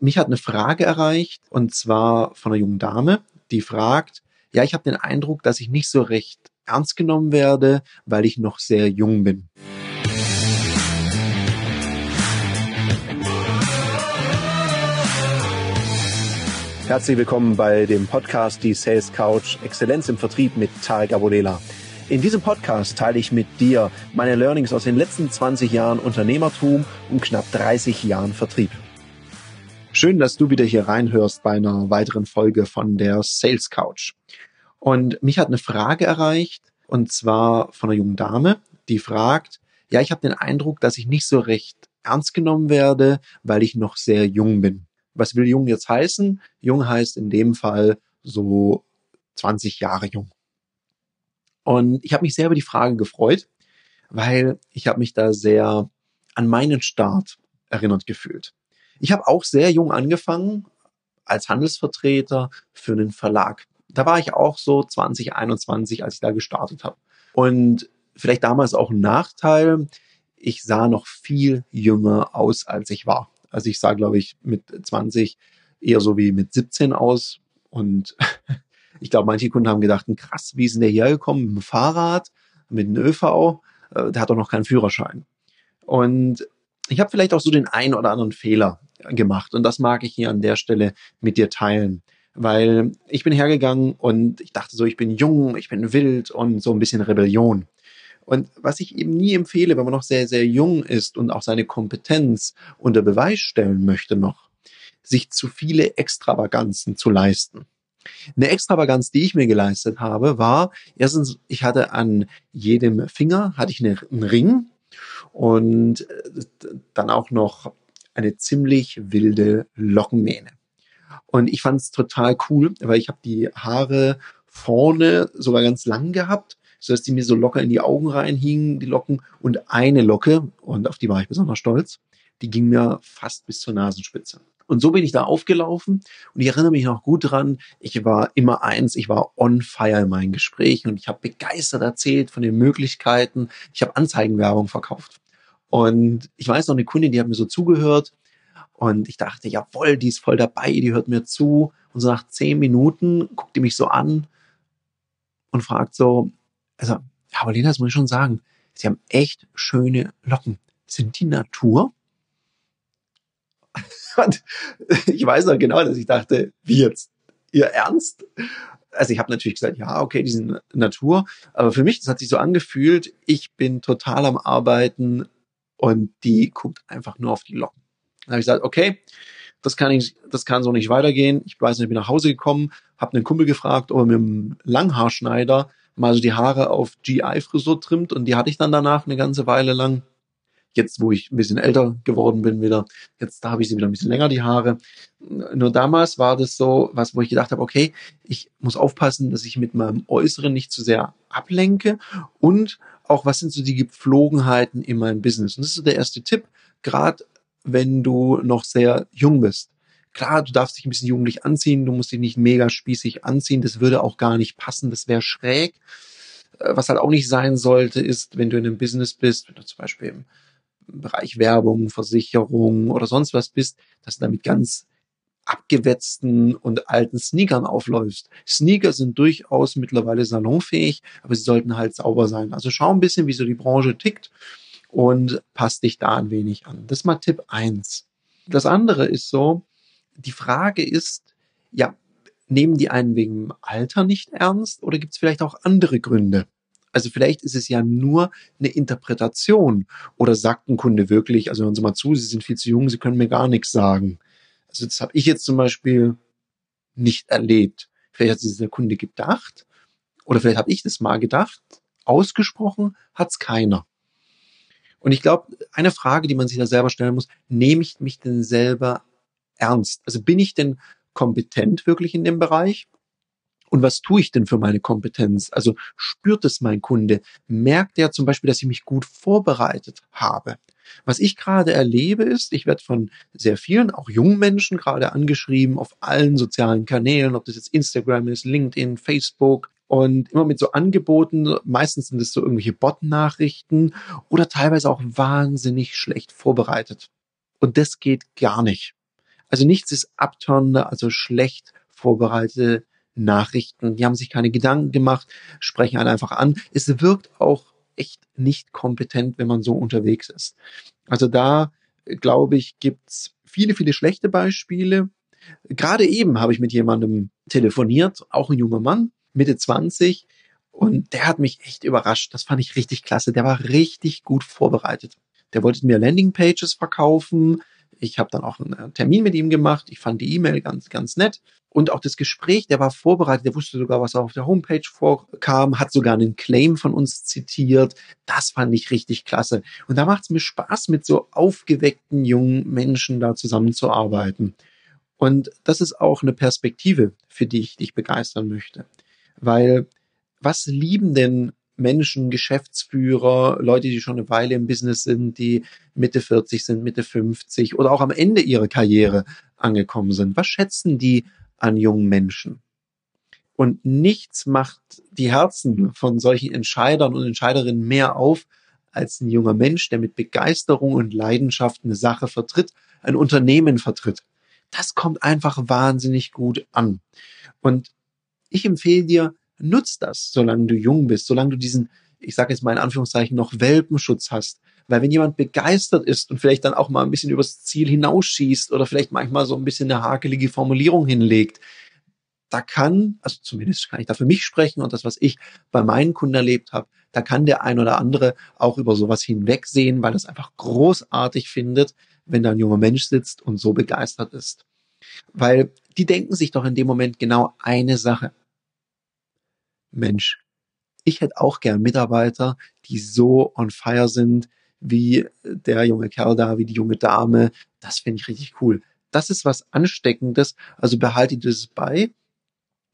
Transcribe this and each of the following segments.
Mich hat eine Frage erreicht und zwar von einer jungen Dame, die fragt, ja, ich habe den Eindruck, dass ich nicht so recht ernst genommen werde, weil ich noch sehr jung bin. Herzlich willkommen bei dem Podcast Die Sales Couch Exzellenz im Vertrieb mit Tarek Abodela. In diesem Podcast teile ich mit dir meine Learnings aus den letzten 20 Jahren Unternehmertum und knapp 30 Jahren Vertrieb. Schön, dass du wieder hier reinhörst bei einer weiteren Folge von der Sales Couch. Und mich hat eine Frage erreicht, und zwar von einer jungen Dame, die fragt, ja, ich habe den Eindruck, dass ich nicht so recht ernst genommen werde, weil ich noch sehr jung bin. Was will jung jetzt heißen? Jung heißt in dem Fall so 20 Jahre jung. Und ich habe mich sehr über die Frage gefreut, weil ich habe mich da sehr an meinen Start erinnert gefühlt. Ich habe auch sehr jung angefangen als Handelsvertreter für einen Verlag. Da war ich auch so 2021, als ich da gestartet habe. Und vielleicht damals auch ein Nachteil, ich sah noch viel jünger aus, als ich war. Also ich sah, glaube ich, mit 20 eher so wie mit 17 aus. Und ich glaube, manche Kunden haben gedacht, krass, wie ist denn der hierher gekommen? Mit dem Fahrrad, mit einem ÖV? Äh, der hat doch noch keinen Führerschein. Und ich habe vielleicht auch so den einen oder anderen Fehler gemacht. Und das mag ich hier an der Stelle mit dir teilen. Weil ich bin hergegangen und ich dachte so, ich bin jung, ich bin wild und so ein bisschen Rebellion. Und was ich eben nie empfehle, wenn man noch sehr, sehr jung ist und auch seine Kompetenz unter Beweis stellen möchte noch, sich zu viele Extravaganzen zu leisten. Eine Extravaganz, die ich mir geleistet habe, war, erstens, ich hatte an jedem Finger, hatte ich einen Ring und dann auch noch eine ziemlich wilde Lockenmähne. Und ich fand es total cool, weil ich habe die Haare vorne sogar ganz lang gehabt, so dass die mir so locker in die Augen reinhingen, die Locken. Und eine Locke, und auf die war ich besonders stolz, die ging mir fast bis zur Nasenspitze. Und so bin ich da aufgelaufen und ich erinnere mich noch gut dran, ich war immer eins, ich war on fire in meinen Gesprächen und ich habe begeistert erzählt von den Möglichkeiten. Ich habe Anzeigenwerbung verkauft. Und ich weiß noch, eine Kundin, die hat mir so zugehört und ich dachte, jawohl, die ist voll dabei, die hört mir zu. Und so nach zehn Minuten guckt die mich so an und fragt so, also, ja, aber Lena, das muss ich schon sagen, sie haben echt schöne Locken. Sind die Natur? und ich weiß noch genau, dass ich dachte, wie jetzt? Ihr Ernst? Also ich habe natürlich gesagt, ja, okay, die sind Natur. Aber für mich, das hat sich so angefühlt, ich bin total am Arbeiten und die guckt einfach nur auf die Locken. Dann habe ich gesagt, okay, das kann ich, das kann so nicht weitergehen. Ich weiß nicht, ich bin nach Hause gekommen, habe einen Kumpel gefragt, ob er mit einem Langhaarschneider mal so die Haare auf GI-Frisur trimmt und die hatte ich dann danach eine ganze Weile lang. Jetzt, wo ich ein bisschen älter geworden bin wieder, jetzt da habe ich sie wieder ein bisschen länger, die Haare. Nur damals war das so, was, wo ich gedacht habe, okay, ich muss aufpassen, dass ich mit meinem Äußeren nicht zu sehr ablenke und auch, was sind so die Gepflogenheiten in meinem Business. Und das ist so der erste Tipp, gerade wenn du noch sehr jung bist. Klar, du darfst dich ein bisschen jugendlich anziehen, du musst dich nicht mega spießig anziehen, das würde auch gar nicht passen, das wäre schräg. Äh, was halt auch nicht sein sollte, ist, wenn du in einem Business bist, wenn du zum Beispiel im Bereich Werbung, Versicherung oder sonst was bist, dass du damit ganz abgewetzten und alten Sneakern aufläufst. Sneaker sind durchaus mittlerweile salonfähig, aber sie sollten halt sauber sein. Also schau ein bisschen, wie so die Branche tickt und passt dich da ein wenig an. Das ist mal Tipp eins. Das andere ist so, die Frage ist, ja, nehmen die einen wegen Alter nicht ernst oder gibt es vielleicht auch andere Gründe? Also vielleicht ist es ja nur eine Interpretation oder sagt ein Kunde wirklich, also hören Sie mal zu, Sie sind viel zu jung, Sie können mir gar nichts sagen. Also das habe ich jetzt zum Beispiel nicht erlebt. Vielleicht hat sich der Kunde gedacht oder vielleicht habe ich das mal gedacht, ausgesprochen hat es keiner. Und ich glaube, eine Frage, die man sich da selber stellen muss, nehme ich mich denn selber ernst? Also bin ich denn kompetent wirklich in dem Bereich? Und was tue ich denn für meine Kompetenz? Also spürt es mein Kunde? Merkt er zum Beispiel, dass ich mich gut vorbereitet habe? Was ich gerade erlebe ist, ich werde von sehr vielen, auch jungen Menschen gerade angeschrieben auf allen sozialen Kanälen, ob das jetzt Instagram ist, LinkedIn, Facebook, und immer mit so Angeboten, meistens sind es so irgendwelche Bot-Nachrichten oder teilweise auch wahnsinnig schlecht vorbereitet. Und das geht gar nicht. Also nichts ist abtörender, also schlecht vorbereitete Nachrichten. Die haben sich keine Gedanken gemacht, sprechen einen einfach an. Es wirkt auch echt nicht kompetent, wenn man so unterwegs ist. Also da, glaube ich, gibt's viele, viele schlechte Beispiele. Gerade eben habe ich mit jemandem telefoniert, auch ein junger Mann, Mitte 20, und der hat mich echt überrascht. Das fand ich richtig klasse. Der war richtig gut vorbereitet. Der wollte mir Landingpages verkaufen. Ich habe dann auch einen Termin mit ihm gemacht. Ich fand die E-Mail ganz, ganz nett. Und auch das Gespräch, der war vorbereitet, der wusste sogar, was auf der Homepage vorkam, hat sogar einen Claim von uns zitiert. Das fand ich richtig klasse. Und da macht es mir Spaß, mit so aufgeweckten jungen Menschen da zusammenzuarbeiten. Und das ist auch eine Perspektive, für die ich dich begeistern möchte. Weil was lieben denn Menschen, Geschäftsführer, Leute, die schon eine Weile im Business sind, die Mitte 40 sind, Mitte 50 oder auch am Ende ihrer Karriere angekommen sind? Was schätzen die an jungen Menschen? Und nichts macht die Herzen von solchen Entscheidern und Entscheiderinnen mehr auf, als ein junger Mensch, der mit Begeisterung und Leidenschaft eine Sache vertritt, ein Unternehmen vertritt. Das kommt einfach wahnsinnig gut an. Und ich empfehle dir, nutz das, solange du jung bist, solange du diesen, ich sage jetzt mal in Anführungszeichen, noch Welpenschutz hast. Weil wenn jemand begeistert ist und vielleicht dann auch mal ein bisschen übers Ziel hinausschießt oder vielleicht manchmal so ein bisschen eine hakelige Formulierung hinlegt, da kann, also zumindest kann ich da für mich sprechen und das, was ich bei meinen Kunden erlebt habe, da kann der ein oder andere auch über sowas hinwegsehen, weil es einfach großartig findet, wenn da ein junger Mensch sitzt und so begeistert ist. Weil die denken sich doch in dem Moment genau eine Sache. Mensch, ich hätte auch gern Mitarbeiter, die so on fire sind, wie der junge Kerl da, wie die junge Dame. Das finde ich richtig cool. Das ist was Ansteckendes. Also behalte das bei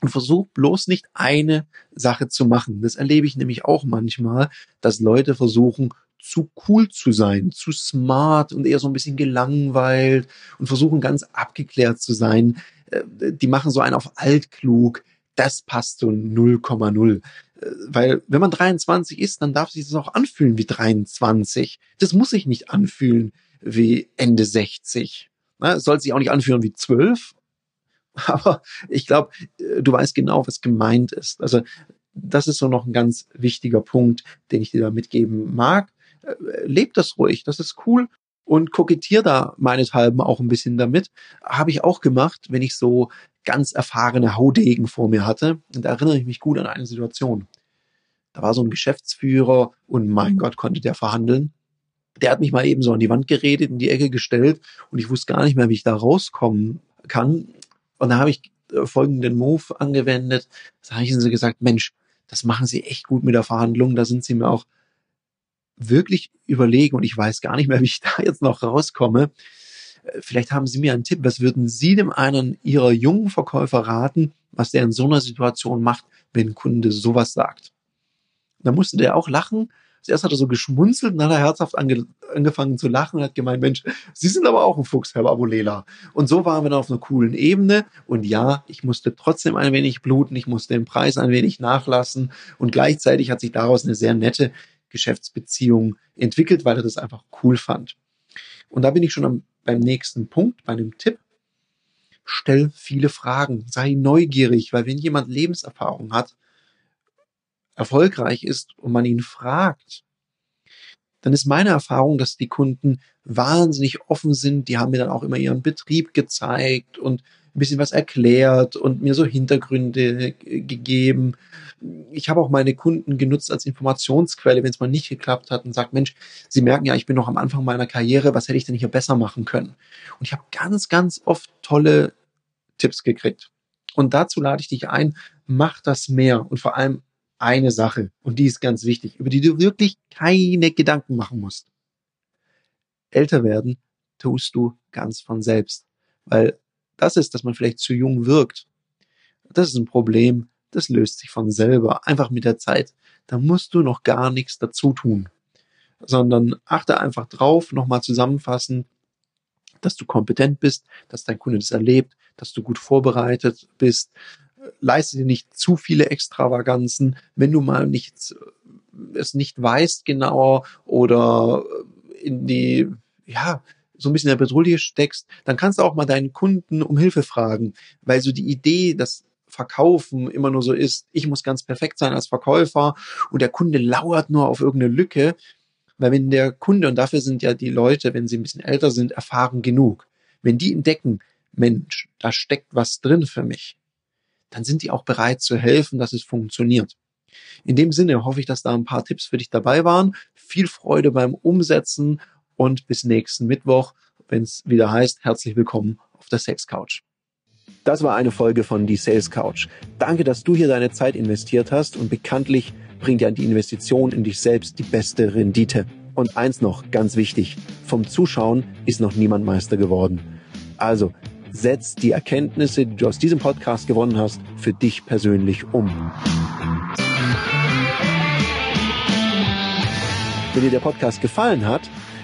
und versuch bloß nicht eine Sache zu machen. Das erlebe ich nämlich auch manchmal, dass Leute versuchen, zu cool zu sein, zu smart und eher so ein bisschen gelangweilt und versuchen ganz abgeklärt zu sein. Äh, die machen so einen auf altklug das passt so 0,0. Äh, weil wenn man 23 ist, dann darf sich das auch anfühlen wie 23. Das muss sich nicht anfühlen wie Ende 60. Es soll sich auch nicht anfühlen wie 12. Aber ich glaube, äh, du weißt genau, was gemeint ist. Also das ist so noch ein ganz wichtiger Punkt, den ich dir da mitgeben mag. Äh, Lebt das ruhig, das ist cool und kokettiere da meinethalben auch ein bisschen damit. Habe ich auch gemacht, wenn ich so ganz erfahrene Haudegen vor mir hatte. Und da erinnere ich mich gut an eine Situation. Da war so ein Geschäftsführer und mein Gott, konnte der verhandeln. Der hat mich mal eben so an die Wand geredet, in die Ecke gestellt und ich wusste gar nicht mehr, wie ich da rauskommen kann. Und da habe ich äh, folgenden Move angewendet. Da habe ich ihnen so gesagt, Mensch, das machen Sie echt gut mit der Verhandlung. Da sind Sie mir auch wirklich überlegen und ich weiß gar nicht mehr, wie ich da jetzt noch rauskomme. Vielleicht haben Sie mir einen Tipp. Was würden Sie dem einen Ihrer jungen Verkäufer raten, was der in so einer Situation macht, wenn ein Kunde sowas sagt? Da musste der auch lachen. Zuerst hat er so geschmunzelt und dann hat er herzhaft ange angefangen zu lachen und hat gemeint, Mensch, Sie sind aber auch ein Fuchs, Herr Babulela. Und so waren wir dann auf einer coolen Ebene. Und ja, ich musste trotzdem ein wenig bluten, ich musste den Preis ein wenig nachlassen. Und gleichzeitig hat sich daraus eine sehr nette Geschäftsbeziehung entwickelt, weil er das einfach cool fand. Und da bin ich schon am, beim nächsten Punkt, bei einem Tipp. Stell viele Fragen, sei neugierig, weil wenn jemand Lebenserfahrung hat, erfolgreich ist und man ihn fragt, dann ist meine Erfahrung, dass die Kunden wahnsinnig offen sind. Die haben mir dann auch immer ihren Betrieb gezeigt und ein bisschen was erklärt und mir so Hintergründe gegeben. Ich habe auch meine Kunden genutzt als Informationsquelle, wenn es mal nicht geklappt hat und sagt, Mensch, Sie merken ja, ich bin noch am Anfang meiner Karriere, was hätte ich denn hier besser machen können? Und ich habe ganz, ganz oft tolle Tipps gekriegt. Und dazu lade ich dich ein, mach das mehr und vor allem eine Sache, und die ist ganz wichtig, über die du wirklich keine Gedanken machen musst. Älter werden tust du ganz von selbst, weil das ist, dass man vielleicht zu jung wirkt. Das ist ein Problem, das löst sich von selber, einfach mit der Zeit. Da musst du noch gar nichts dazu tun, sondern achte einfach drauf, nochmal zusammenfassen, dass du kompetent bist, dass dein Kunde das erlebt, dass du gut vorbereitet bist. Leiste dir nicht zu viele Extravaganzen, wenn du mal nichts, es nicht weißt genauer oder in die, ja, so ein bisschen in der Bedrohung steckst, dann kannst du auch mal deinen Kunden um Hilfe fragen, weil so die Idee, dass Verkaufen immer nur so ist, ich muss ganz perfekt sein als Verkäufer und der Kunde lauert nur auf irgendeine Lücke, weil wenn der Kunde, und dafür sind ja die Leute, wenn sie ein bisschen älter sind, erfahren genug, wenn die entdecken, Mensch, da steckt was drin für mich, dann sind die auch bereit zu helfen, dass es funktioniert. In dem Sinne hoffe ich, dass da ein paar Tipps für dich dabei waren. Viel Freude beim Umsetzen und bis nächsten Mittwoch, wenn es wieder heißt, herzlich willkommen auf der Sex Couch. Das war eine Folge von Die Sales Couch. Danke, dass du hier deine Zeit investiert hast und bekanntlich bringt ja die Investition in dich selbst die beste Rendite. Und eins noch, ganz wichtig, vom Zuschauen ist noch niemand Meister geworden. Also, setz die Erkenntnisse, die du aus diesem Podcast gewonnen hast, für dich persönlich um. Wenn dir der Podcast gefallen hat,